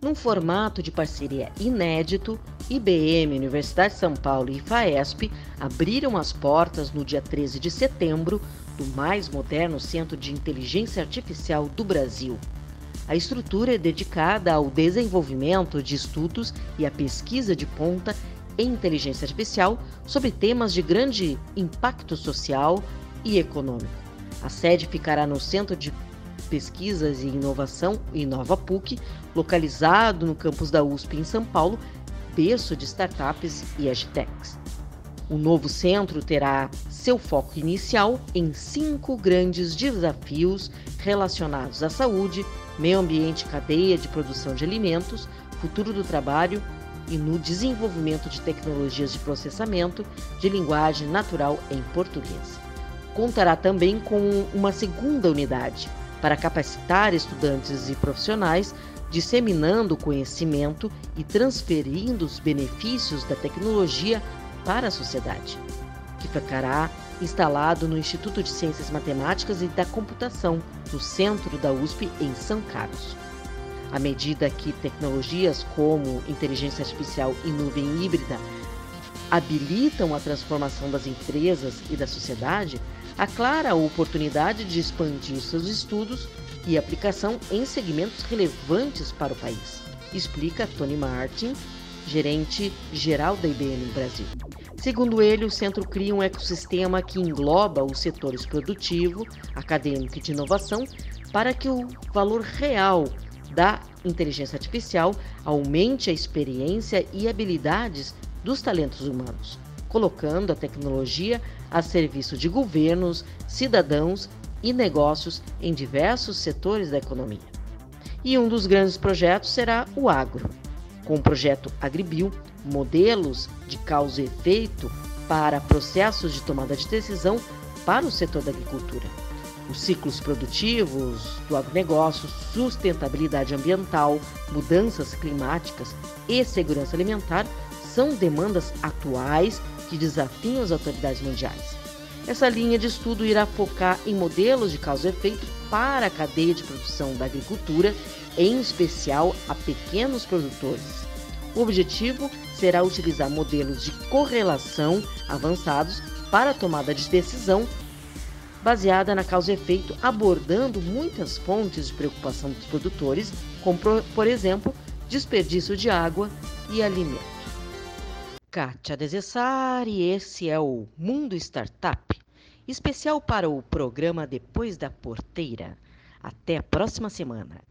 Num formato de parceria inédito, IBM, Universidade de São Paulo e FAESP abriram as portas no dia 13 de setembro do mais moderno Centro de Inteligência Artificial do Brasil. A estrutura é dedicada ao desenvolvimento de estudos e à pesquisa de ponta em inteligência artificial sobre temas de grande impacto social e econômico. A sede ficará no Centro de Pesquisas e Inovação Inova PUC, localizado no campus da USP em São Paulo, berço de startups e agtechs. O novo centro terá seu foco inicial em cinco grandes desafios relacionados à saúde, meio ambiente e cadeia de produção de alimentos, futuro do trabalho e no desenvolvimento de tecnologias de processamento de linguagem natural em português. Contará também com uma segunda unidade, para capacitar estudantes e profissionais, disseminando conhecimento e transferindo os benefícios da tecnologia para a sociedade, que ficará instalado no Instituto de Ciências Matemáticas e da Computação, no centro da USP, em São Carlos. À medida que tecnologias como inteligência artificial e nuvem híbrida habilitam a transformação das empresas e da sociedade, há clara a oportunidade de expandir seus estudos e aplicação em segmentos relevantes para o país, explica Tony Martin, gerente geral da IBM Brasil. Segundo ele, o centro cria um ecossistema que engloba os setores produtivo, acadêmico e de inovação para que o valor real da inteligência artificial aumente a experiência e habilidades dos talentos humanos, colocando a tecnologia a serviço de governos, cidadãos e negócios em diversos setores da economia. E um dos grandes projetos será o agro, com o projeto Agribio, modelos de causa e efeito para processos de tomada de decisão para o setor da agricultura. Os ciclos produtivos do agronegócio, sustentabilidade ambiental, mudanças climáticas e segurança alimentar são demandas atuais que desafiam as autoridades mundiais. Essa linha de estudo irá focar em modelos de causa e efeito para a cadeia de produção da agricultura, em especial a pequenos produtores. O objetivo será utilizar modelos de correlação avançados para a tomada de decisão baseada na causa e efeito, abordando muitas fontes de preocupação dos produtores, como, por exemplo, desperdício de água e alimento. Kátia Desessari, esse é o Mundo Startup, especial para o programa Depois da Porteira. Até a próxima semana.